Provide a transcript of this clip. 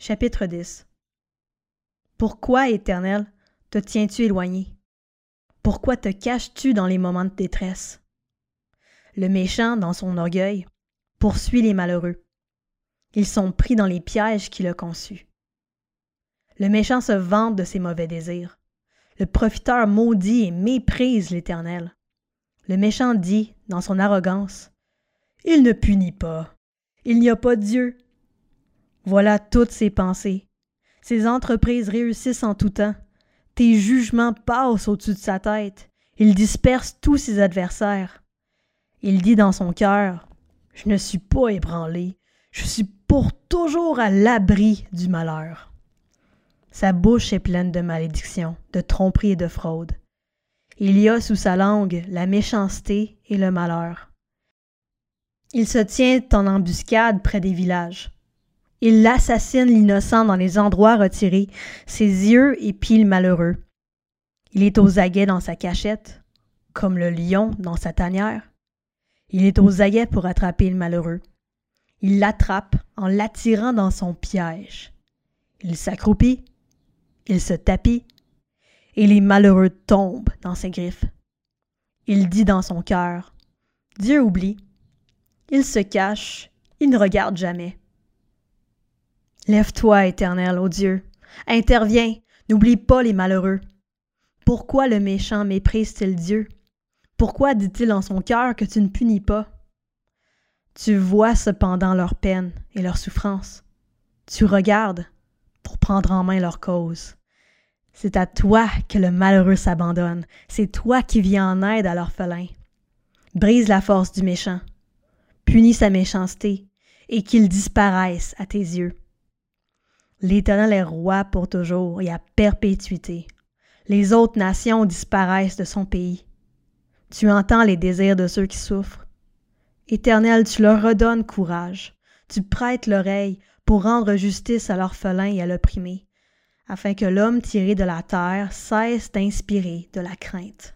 Chapitre 10 Pourquoi, Éternel, te tiens-tu éloigné? Pourquoi te caches-tu dans les moments de détresse? Le méchant, dans son orgueil, poursuit les malheureux. Ils sont pris dans les pièges qu'il a conçus. Le méchant se vante de ses mauvais désirs. Le profiteur maudit et méprise l'Éternel. Le méchant dit, dans son arrogance, Il ne punit pas. Il n'y a pas Dieu. Voilà toutes ses pensées. Ses entreprises réussissent en tout temps. Tes jugements passent au-dessus de sa tête. Il disperse tous ses adversaires. Il dit dans son cœur Je ne suis pas ébranlé. Je suis pour toujours à l'abri du malheur. Sa bouche est pleine de malédictions, de tromperies et de fraudes. Il y a sous sa langue la méchanceté et le malheur. Il se tient en embuscade près des villages. Il assassine l'innocent dans les endroits retirés, ses yeux épient le malheureux. Il est aux aguets dans sa cachette, comme le lion dans sa tanière. Il est aux aguets pour attraper le malheureux. Il l'attrape en l'attirant dans son piège. Il s'accroupit, il se tapit, et les malheureux tombent dans ses griffes. Il dit dans son cœur Dieu oublie. Il se cache, il ne regarde jamais. Lève-toi, Éternel, ô Dieu. Interviens, n'oublie pas les malheureux. Pourquoi le méchant méprise-t-il Dieu? Pourquoi dit-il en son cœur que tu ne punis pas? Tu vois cependant leur peine et leur souffrance. Tu regardes pour prendre en main leur cause. C'est à toi que le malheureux s'abandonne. C'est toi qui viens en aide à l'orphelin. Brise la force du méchant. Punis sa méchanceté et qu'il disparaisse à tes yeux. L'Éternel est roi pour toujours et à perpétuité. Les autres nations disparaissent de son pays. Tu entends les désirs de ceux qui souffrent. Éternel, tu leur redonnes courage. Tu prêtes l'oreille pour rendre justice à l'orphelin et à l'opprimé, afin que l'homme tiré de la terre cesse d'inspirer de la crainte.